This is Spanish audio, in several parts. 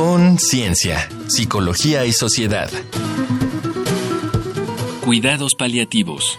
Conciencia, Psicología y Sociedad. Cuidados paliativos.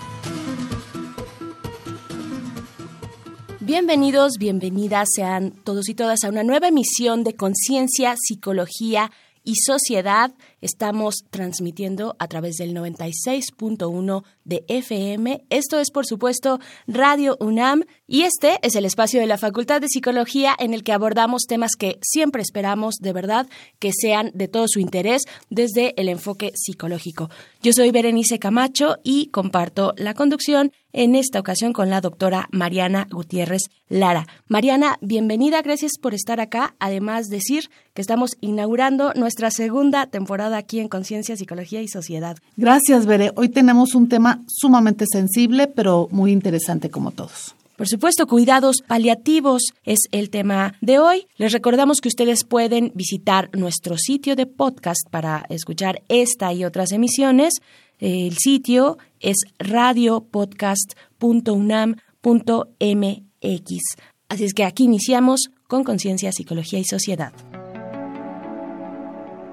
Bienvenidos, bienvenidas sean todos y todas a una nueva emisión de Conciencia, Psicología y Sociedad. Estamos transmitiendo a través del 96.1 de FM. Esto es, por supuesto, Radio UNAM y este es el espacio de la Facultad de Psicología en el que abordamos temas que siempre esperamos, de verdad, que sean de todo su interés desde el enfoque psicológico. Yo soy Berenice Camacho y comparto la conducción en esta ocasión con la doctora Mariana Gutiérrez Lara. Mariana, bienvenida, gracias por estar acá. Además, decir que estamos inaugurando nuestra segunda temporada aquí en Conciencia, Psicología y Sociedad. Gracias, Bere. Hoy tenemos un tema sumamente sensible, pero muy interesante como todos. Por supuesto, cuidados paliativos es el tema de hoy. Les recordamos que ustedes pueden visitar nuestro sitio de podcast para escuchar esta y otras emisiones. El sitio es radiopodcast.unam.mx. Así es que aquí iniciamos con Conciencia, Psicología y Sociedad.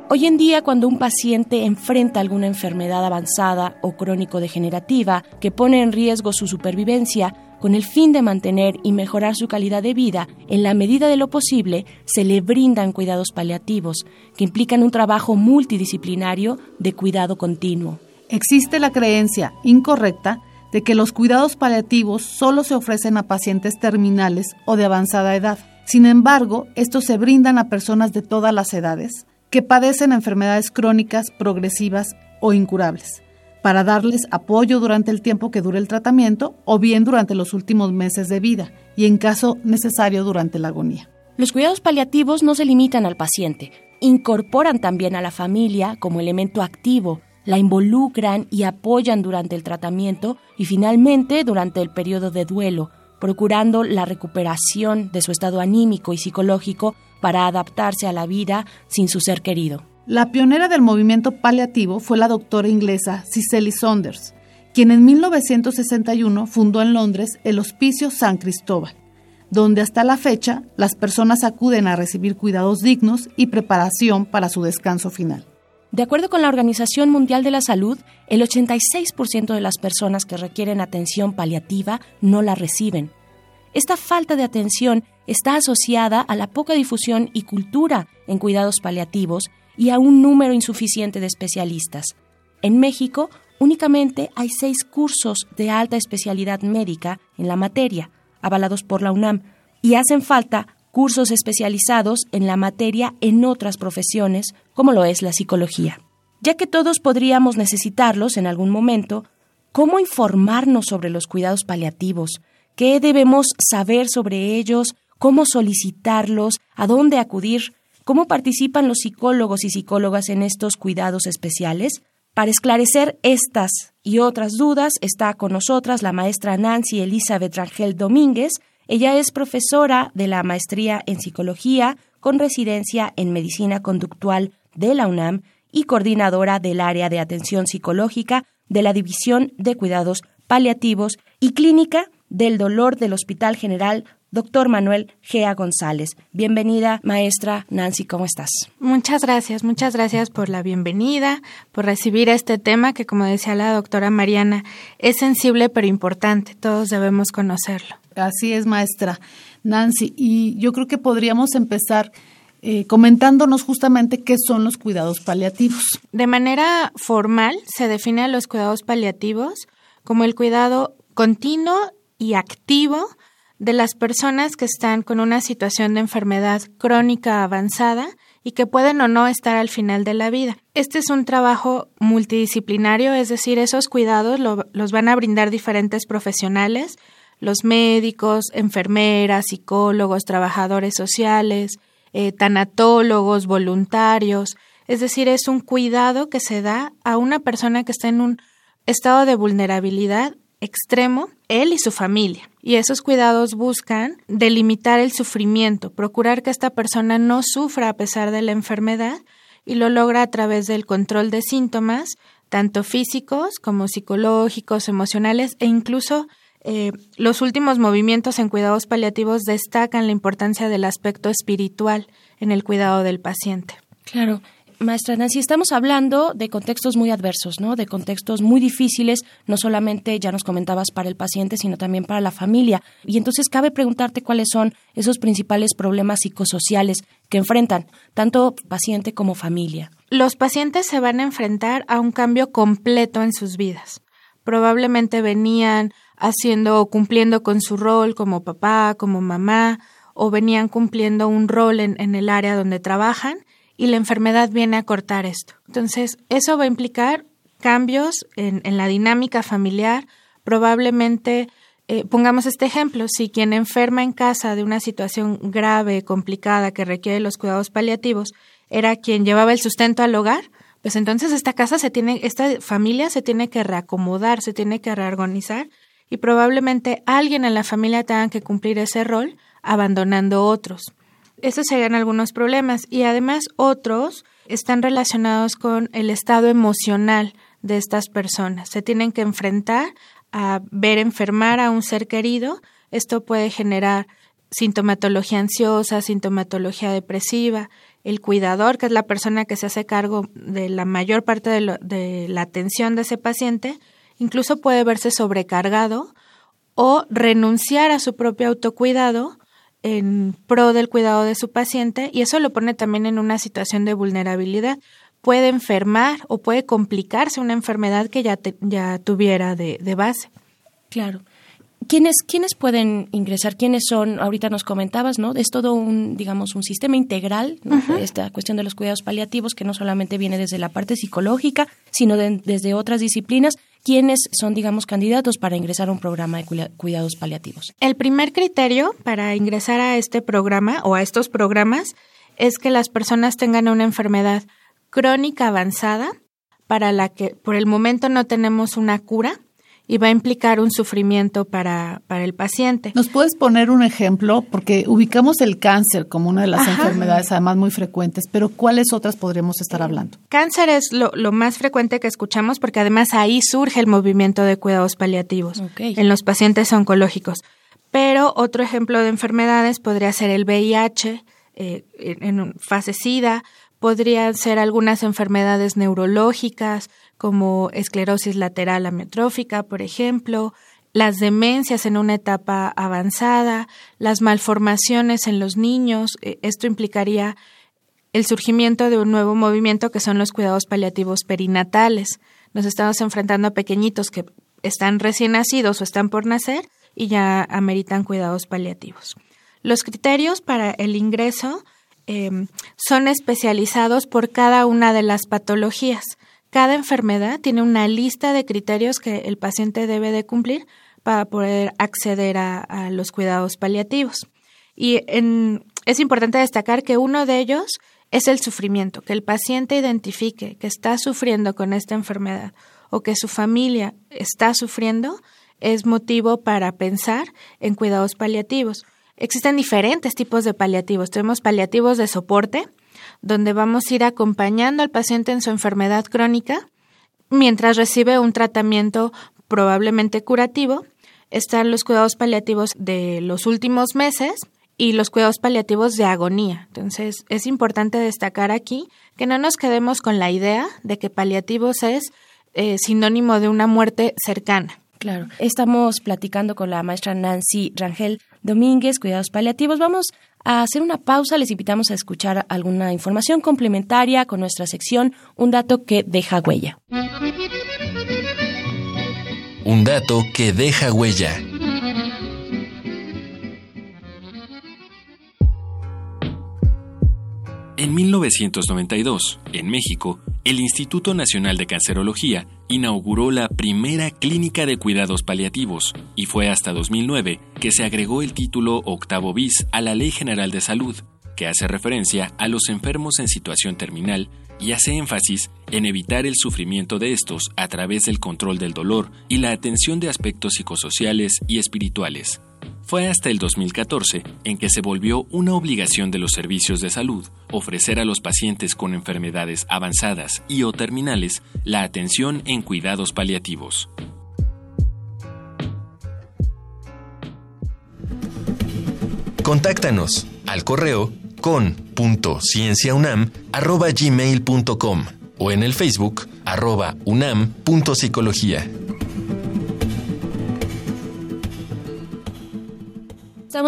Hoy en día, cuando un paciente enfrenta alguna enfermedad avanzada o crónico-degenerativa que pone en riesgo su supervivencia, con el fin de mantener y mejorar su calidad de vida, en la medida de lo posible, se le brindan cuidados paliativos, que implican un trabajo multidisciplinario de cuidado continuo. Existe la creencia incorrecta de que los cuidados paliativos solo se ofrecen a pacientes terminales o de avanzada edad. Sin embargo, estos se brindan a personas de todas las edades que padecen enfermedades crónicas, progresivas o incurables, para darles apoyo durante el tiempo que dure el tratamiento o bien durante los últimos meses de vida y en caso necesario durante la agonía. Los cuidados paliativos no se limitan al paciente, incorporan también a la familia como elemento activo la involucran y apoyan durante el tratamiento y finalmente durante el periodo de duelo, procurando la recuperación de su estado anímico y psicológico para adaptarse a la vida sin su ser querido. La pionera del movimiento paliativo fue la doctora inglesa Cicely Saunders, quien en 1961 fundó en Londres el Hospicio San Cristóbal, donde hasta la fecha las personas acuden a recibir cuidados dignos y preparación para su descanso final. De acuerdo con la Organización Mundial de la Salud, el 86% de las personas que requieren atención paliativa no la reciben. Esta falta de atención está asociada a la poca difusión y cultura en cuidados paliativos y a un número insuficiente de especialistas. En México, únicamente hay seis cursos de alta especialidad médica en la materia, avalados por la UNAM, y hacen falta cursos especializados en la materia en otras profesiones, como lo es la psicología. Ya que todos podríamos necesitarlos en algún momento, ¿cómo informarnos sobre los cuidados paliativos? ¿Qué debemos saber sobre ellos? ¿Cómo solicitarlos? ¿A dónde acudir? ¿Cómo participan los psicólogos y psicólogas en estos cuidados especiales? Para esclarecer estas y otras dudas está con nosotras la maestra Nancy Elizabeth Rangel Domínguez, ella es profesora de la maestría en psicología con residencia en medicina conductual de la UNAM y coordinadora del área de atención psicológica de la División de Cuidados Paliativos y Clínica del Dolor del Hospital General Doctor Manuel Gea González. Bienvenida, maestra Nancy, ¿cómo estás? Muchas gracias, muchas gracias por la bienvenida, por recibir este tema que, como decía la doctora Mariana, es sensible pero importante, todos debemos conocerlo. Así es, maestra Nancy. Y yo creo que podríamos empezar eh, comentándonos justamente qué son los cuidados paliativos. De manera formal, se define los cuidados paliativos como el cuidado continuo y activo de las personas que están con una situación de enfermedad crónica avanzada y que pueden o no estar al final de la vida. Este es un trabajo multidisciplinario, es decir, esos cuidados los van a brindar diferentes profesionales, los médicos, enfermeras, psicólogos, trabajadores sociales, eh, tanatólogos, voluntarios. Es decir, es un cuidado que se da a una persona que está en un estado de vulnerabilidad extremo, él y su familia. Y esos cuidados buscan delimitar el sufrimiento, procurar que esta persona no sufra a pesar de la enfermedad y lo logra a través del control de síntomas, tanto físicos como psicológicos, emocionales e incluso eh, los últimos movimientos en cuidados paliativos destacan la importancia del aspecto espiritual en el cuidado del paciente. Claro. Maestra Nancy, estamos hablando de contextos muy adversos, ¿no? De contextos muy difíciles, no solamente, ya nos comentabas, para el paciente, sino también para la familia. Y entonces cabe preguntarte cuáles son esos principales problemas psicosociales que enfrentan tanto paciente como familia. Los pacientes se van a enfrentar a un cambio completo en sus vidas. Probablemente venían haciendo o cumpliendo con su rol como papá, como mamá, o venían cumpliendo un rol en, en el área donde trabajan y la enfermedad viene a cortar esto. Entonces, eso va a implicar cambios en, la dinámica familiar, probablemente, eh, pongamos este ejemplo, si quien enferma en casa de una situación grave, complicada, que requiere los cuidados paliativos, era quien llevaba el sustento al hogar, pues entonces esta casa se tiene, esta familia se tiene que reacomodar, se tiene que reorganizar y probablemente alguien en la familia tenga que cumplir ese rol abandonando otros. Esos serían algunos problemas y además otros están relacionados con el estado emocional de estas personas. Se tienen que enfrentar a ver enfermar a un ser querido. Esto puede generar sintomatología ansiosa, sintomatología depresiva. El cuidador, que es la persona que se hace cargo de la mayor parte de, de la atención de ese paciente, incluso puede verse sobrecargado o renunciar a su propio autocuidado en pro del cuidado de su paciente y eso lo pone también en una situación de vulnerabilidad. Puede enfermar o puede complicarse una enfermedad que ya, ya tuviera de, de base. Claro. ¿Quiénes, ¿Quiénes pueden ingresar? ¿Quiénes son? Ahorita nos comentabas, ¿no? Es todo un, digamos, un sistema integral, esta cuestión de los cuidados paliativos que no solamente viene desde la parte psicológica, sino desde otras disciplinas. ¿Quiénes son, digamos, candidatos para ingresar a un programa de cuidados paliativos? El primer criterio para ingresar a este programa o a estos programas es que las personas tengan una enfermedad crónica avanzada para la que por el momento no tenemos una cura y va a implicar un sufrimiento para, para el paciente. ¿Nos puedes poner un ejemplo? Porque ubicamos el cáncer como una de las enfermedades además muy frecuentes, pero ¿cuáles otras podríamos estar hablando? Cáncer es lo, lo más frecuente que escuchamos porque además ahí surge el movimiento de cuidados paliativos en los pacientes oncológicos. Pero otro ejemplo de enfermedades podría ser el VIH, eh, en fase SIDA, podrían ser algunas enfermedades neurológicas, como esclerosis lateral amiotrófica, por ejemplo, las demencias en una etapa avanzada, las malformaciones en los niños. Eh, esto implicaría el surgimiento de un nuevo movimiento que son los cuidados paliativos perinatales. Nos estamos enfrentando a pequeñitos que están recién nacidos o están por nacer y ya ameritan cuidados paliativos. Los criterios para el ingreso em, son especializados por cada una de las patologías. Cada enfermedad tiene una lista de criterios que el paciente debe de cumplir para poder acceder a, los cuidados paliativos. Y es importante destacar que uno de ellos es el sufrimiento, que el paciente identifique que está sufriendo con esta enfermedad o que su familia está sufriendo es motivo para pensar en cuidados paliativos. Existen diferentes tipos de paliativos. Tenemos paliativos de soporte, donde vamos a ir acompañando al paciente en su enfermedad crónica mientras recibe un tratamiento probablemente curativo. Están los cuidados paliativos de los últimos meses y los cuidados paliativos de agonía. Entonces, es importante destacar aquí que no nos quedemos con la idea de que paliativos es eh, sinónimo de una muerte cercana. Claro. Estamos platicando con la maestra Nancy Rangel Domínguez, Cuidados Paliativos. Vamos a hacer una pausa. Les invitamos a escuchar alguna información complementaria con nuestra sección Un dato que deja huella. Un dato que deja huella. En 1992, en México, el Instituto Nacional de Cancerología inauguró la primera clínica de cuidados paliativos y fue hasta 2009 que se agregó el título octavo bis a la Ley General de Salud, que hace referencia a los enfermos en situación terminal y hace énfasis en evitar el sufrimiento de estos a través del control del dolor y la atención de aspectos psicosociales y espirituales. Fue hasta el 2014 en que se volvió una obligación de los servicios de salud ofrecer a los pacientes con enfermedades avanzadas y o terminales la atención en cuidados paliativos. Contáctanos al correo con.cienciaunam.gmail.com o en el Facebook arroba unam.psicología.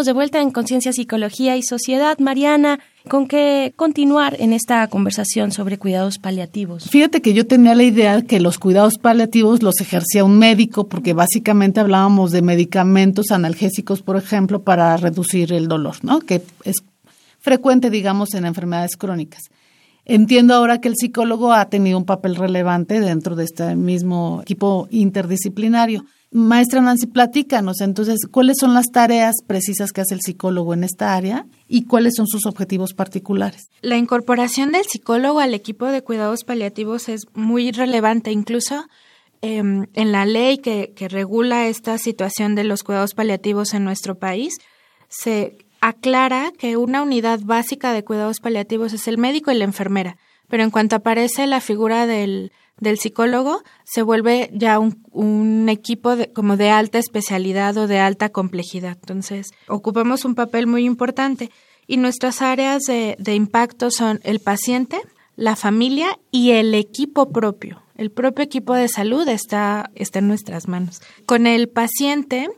De vuelta en Conciencia, Psicología y Sociedad. Mariana, ¿con qué continuar en esta conversación sobre cuidados paliativos? Fíjate que yo tenía la idea que los cuidados paliativos los ejercía un médico, porque básicamente hablábamos de medicamentos analgésicos, por ejemplo, para reducir el dolor, ¿no? Que es frecuente, digamos, en enfermedades crónicas. Entiendo ahora que el psicólogo ha tenido un papel relevante dentro de este mismo equipo interdisciplinario. Maestra Nancy, platícanos entonces cuáles son las tareas precisas que hace el psicólogo en esta área y cuáles son sus objetivos particulares. La incorporación del psicólogo al equipo de cuidados paliativos es muy relevante, incluso em, en la ley que, que regula esta situación de los cuidados paliativos en nuestro país, se aclara que una unidad básica de cuidados paliativos es el médico y la enfermera, pero en cuanto aparece la figura del del psicólogo se vuelve ya un, equipo como de alta especialidad o de alta complejidad. Entonces, ocupamos un papel muy importante y nuestras áreas de, de impacto son el paciente, la familia y el equipo propio. El propio equipo de salud está, está en nuestras manos. Con el paciente,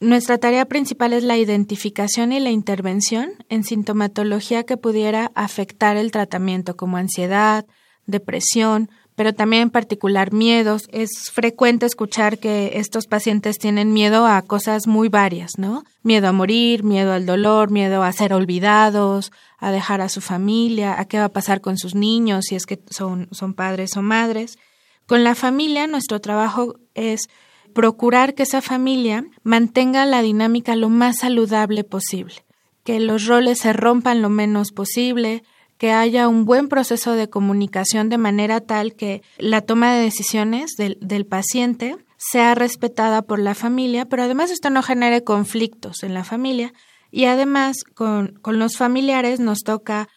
nuestra tarea principal es la identificación y la intervención en sintomatología que pudiera afectar el tratamiento, como ansiedad, depresión, pero también en particular miedos. Es frecuente escuchar que estos pacientes tienen miedo a cosas muy varias, ¿no? Miedo a morir, miedo al dolor, miedo a ser olvidados, a dejar a su familia, a qué va a pasar con sus niños si es que son, son padres o madres. Con la familia, nuestro trabajo es procurar que esa familia mantenga la dinámica lo más saludable posible, que los roles se rompan lo menos posible, que haya un buen proceso de comunicación de manera tal que la toma de decisiones del, del paciente sea respetada por la familia, pero además esto no genere conflictos en la familia y además con, con los familiares nos toca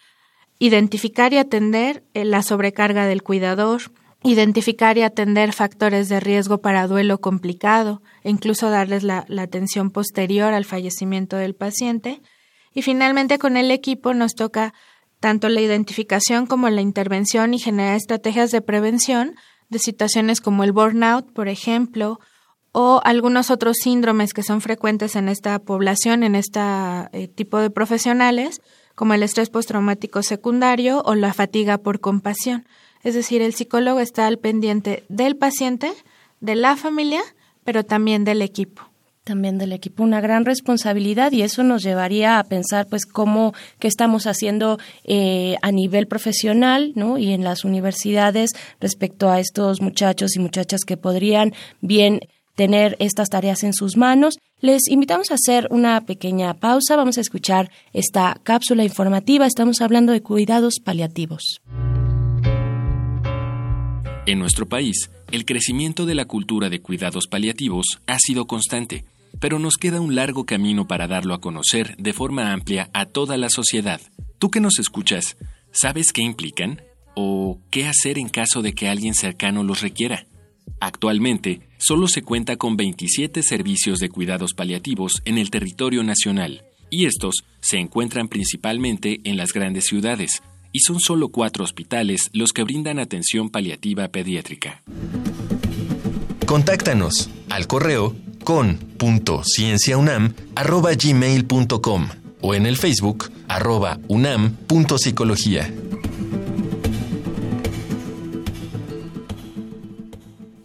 identificar y atender eh, la sobrecarga del cuidador, identificar y atender factores de riesgo para duelo complicado e incluso darles la, atención posterior al fallecimiento del paciente. Y finalmente con el equipo nos toca tanto la identificación como la intervención y generar estrategias de prevención de situaciones como el burnout, por ejemplo, o algunos otros síndromes que son frecuentes en esta población, en este tipo de profesionales, como el estrés postraumático secundario o la fatiga por compasión. Es decir, el psicólogo está al pendiente del paciente, de la familia, pero también del equipo también del equipo una gran responsabilidad y eso nos llevaría a pensar pues cómo qué estamos haciendo eh, a nivel profesional ¿no? y en las universidades respecto a estos muchachos y muchachas que podrían bien tener estas tareas en sus manos. Les invitamos a hacer una pequeña pausa. Vamos a escuchar esta cápsula informativa. Estamos hablando de cuidados paliativos. En nuestro país, el crecimiento de la cultura de cuidados paliativos ha sido constante pero nos queda un largo camino para darlo a conocer de forma amplia a toda la sociedad. Tú que nos escuchas, ¿sabes qué implican? ¿O qué hacer en caso de que alguien cercano los requiera? Actualmente, solo se cuenta con 27 servicios de cuidados paliativos en el territorio nacional, y estos se encuentran principalmente en las grandes ciudades, y son solo cuatro hospitales los que brindan atención paliativa pediátrica. Contáctanos al correo con.cienciaunam.gmail.com o en el Facebook arroba unam.psicología.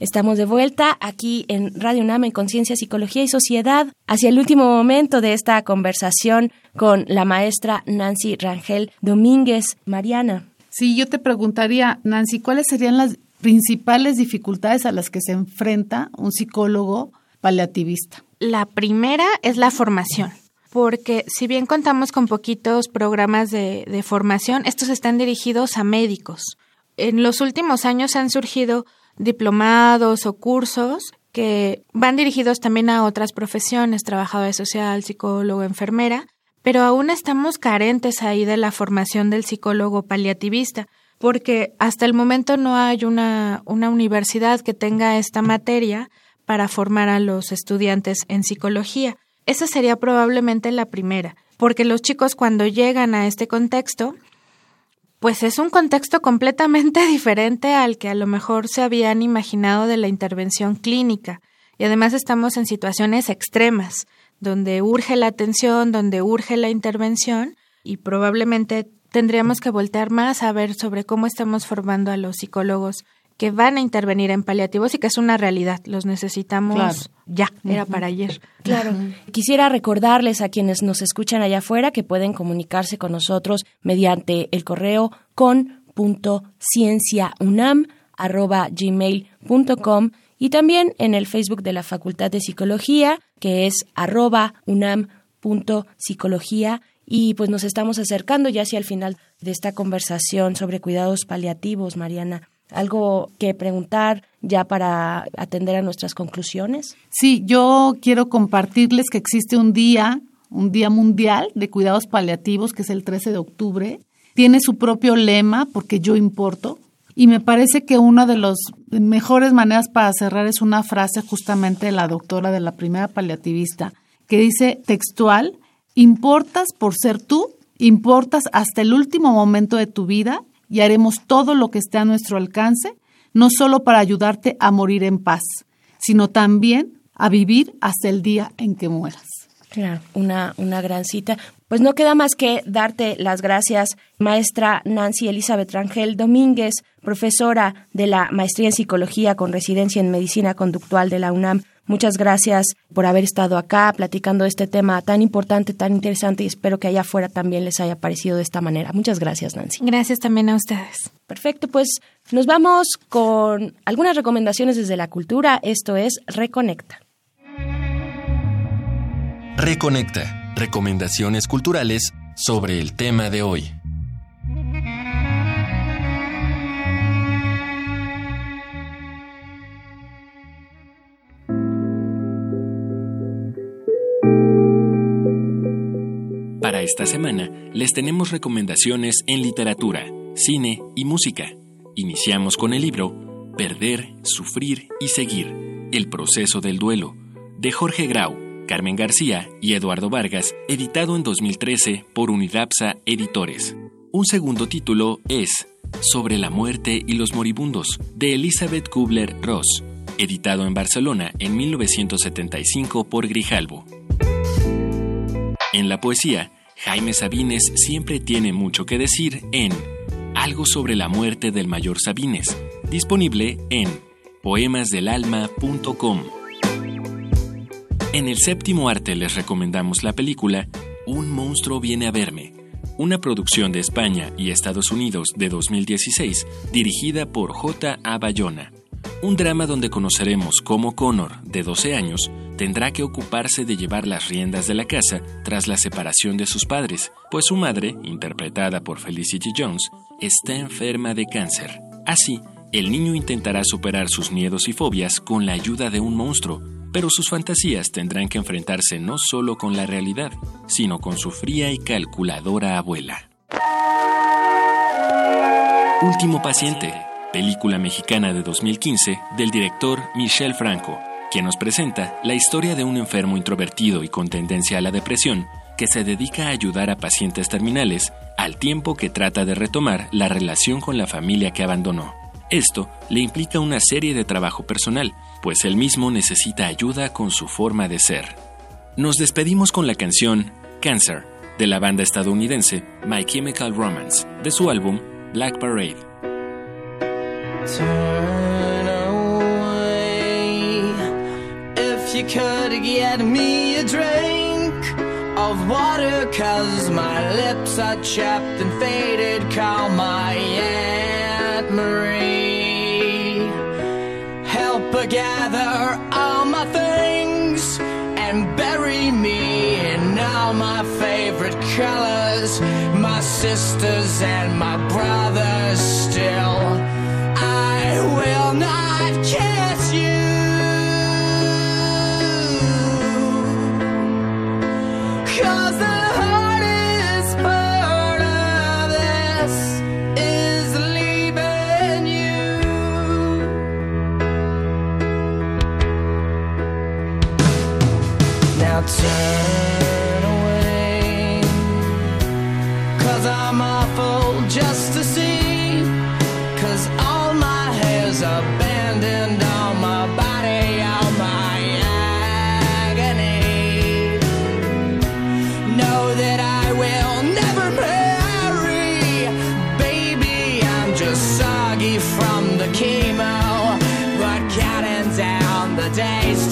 Estamos de vuelta aquí en Radio UNAM en Conciencia, Psicología y Sociedad hacia el último momento de esta conversación con la maestra Nancy Rangel Domínguez. Mariana. Sí, yo te preguntaría, Nancy, ¿cuáles serían las principales dificultades a las que se enfrenta un psicólogo paliativista? La primera es la formación, porque si bien contamos con poquitos programas de, de formación, estos están dirigidos a médicos. En los últimos años han surgido diplomados o cursos que van dirigidos también a otras profesiones, trabajadora social, psicólogo, enfermera, pero aún estamos carentes ahí de la formación del psicólogo paliativista, porque hasta el momento no hay una, una universidad que tenga esta materia para formar a los estudiantes en psicología. Esa sería probablemente la primera. porque los chicos cuando llegan a este contexto, pues es un contexto completamente diferente al que a lo mejor se habían imaginado de la intervención clínica. Y además estamos en situaciones extremas, donde urge la atención, donde urge la intervención, y probablemente tendríamos que voltear más a ver sobre cómo estamos formando a los psicólogos que van a intervenir en paliativos y que es una realidad. Los necesitamos ya, era para ayer. Claro. Quisiera recordarles a quienes nos escuchan allá afuera que pueden comunicarse con nosotros mediante el correo con.cienciaunam.gmail.com y también en el Facebook de la Facultad de Psicología, que es arroba unam.psicología. Y pues nos estamos acercando ya hacia el final de esta conversación sobre cuidados paliativos, Mariana. ¿Algo que preguntar ya para atender a nuestras conclusiones? Sí, yo quiero compartirles que existe un día, un día mundial de cuidados paliativos, que es el 13 de octubre. Tiene su propio lema, porque yo importo. Y me parece que una de las mejores maneras para cerrar es una frase justamente de la doctora de la primera paliativista, que dice textual, importas por ser tú, importas hasta el último momento de tu vida y haremos todo lo que esté a nuestro alcance, no solo para ayudarte a morir en paz, sino también a vivir hasta el día en que mueras. Claro, una, una gran cita. Pues no queda más que darte las gracias, maestra Nancy Elizabeth Rangel Domínguez, profesora de la maestría en psicología con residencia en medicina conductual de la UNAM. Muchas gracias por haber estado acá platicando este tema tan importante, tan interesante y espero que allá afuera también les haya parecido de esta manera. Muchas gracias, Nancy. Gracias también a ustedes. Perfecto, pues nos vamos con algunas recomendaciones desde la cultura. Esto es Reconecta. Reconecta. Recomendaciones culturales sobre el tema de hoy. Esta semana les tenemos recomendaciones en literatura, cine y música. Iniciamos con el libro Perder, Sufrir y Seguir, El proceso del duelo, de Jorge Grau, Carmen García y Eduardo Vargas, editado en 2013 por Unidapsa Editores. Un segundo título es Sobre la muerte y los moribundos, de Elizabeth Kubler-Ross, editado en Barcelona en 1975 por Grijalbo. En la poesía, Jaime Sabines siempre tiene mucho que decir en Algo sobre la muerte del mayor Sabines, disponible en poemasdelalma.com. En el séptimo arte les recomendamos la película Un monstruo viene a verme, una producción de España y Estados Unidos de 2016 dirigida por J. A. Bayona. Un drama donde conoceremos cómo Connor, de 12 años, tendrá que ocuparse de llevar las riendas de la casa tras la separación de sus padres, pues su madre, interpretada por Felicity Jones, está enferma de cáncer. Así, el niño intentará superar sus miedos y fobias con la ayuda de un monstruo, pero sus fantasías tendrán que enfrentarse no solo con la realidad, sino con su fría y calculadora abuela. Último paciente, película mexicana de 2015 del director Michel Franco, quien nos presenta la historia de un enfermo introvertido y con tendencia a la depresión que se dedica a ayudar a pacientes terminales al tiempo que trata de retomar la relación con la familia que abandonó. Esto le implica una serie de trabajo personal, pues él mismo necesita ayuda con su forma de ser. Nos despedimos con la canción Cancer de la banda estadounidense My Chemical Romance de su álbum Black Parade. You could get me a drink of water cause my lips are chapped and faded call my Aunt Marie. Help her gather all my things and bury me in all my favorite colors. My sisters and my brothers still days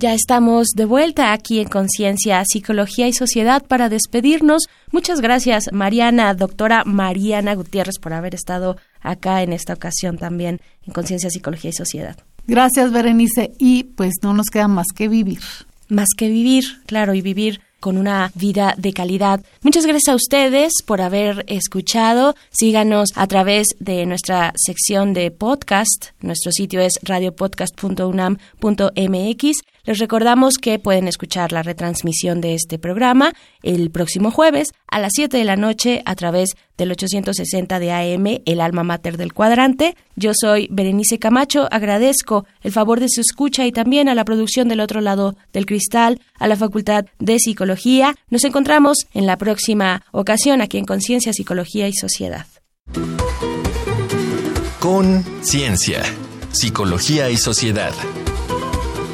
Ya estamos de vuelta aquí en Conciencia, Psicología y Sociedad para despedirnos. Muchas gracias, Mariana, doctora Mariana Gutiérrez, por haber estado acá en esta ocasión también en Conciencia, Psicología y Sociedad. Gracias, Berenice. Y pues no nos queda más que vivir. Más que vivir, claro, y vivir con una vida de calidad. Muchas gracias a ustedes por haber escuchado. Síganos a través de nuestra sección de podcast. Nuestro sitio es radiopodcast.unam.mx. Les recordamos que pueden escuchar la retransmisión de este programa el próximo jueves a las 7 de la noche a través del 860 de AM, el alma mater del cuadrante. Yo soy Berenice Camacho, agradezco el favor de su escucha y también a la producción del otro lado del cristal, a la Facultad de Psicología. Nos encontramos en la próxima ocasión aquí en Conciencia, Psicología y Sociedad. Con Ciencia, Psicología y Sociedad.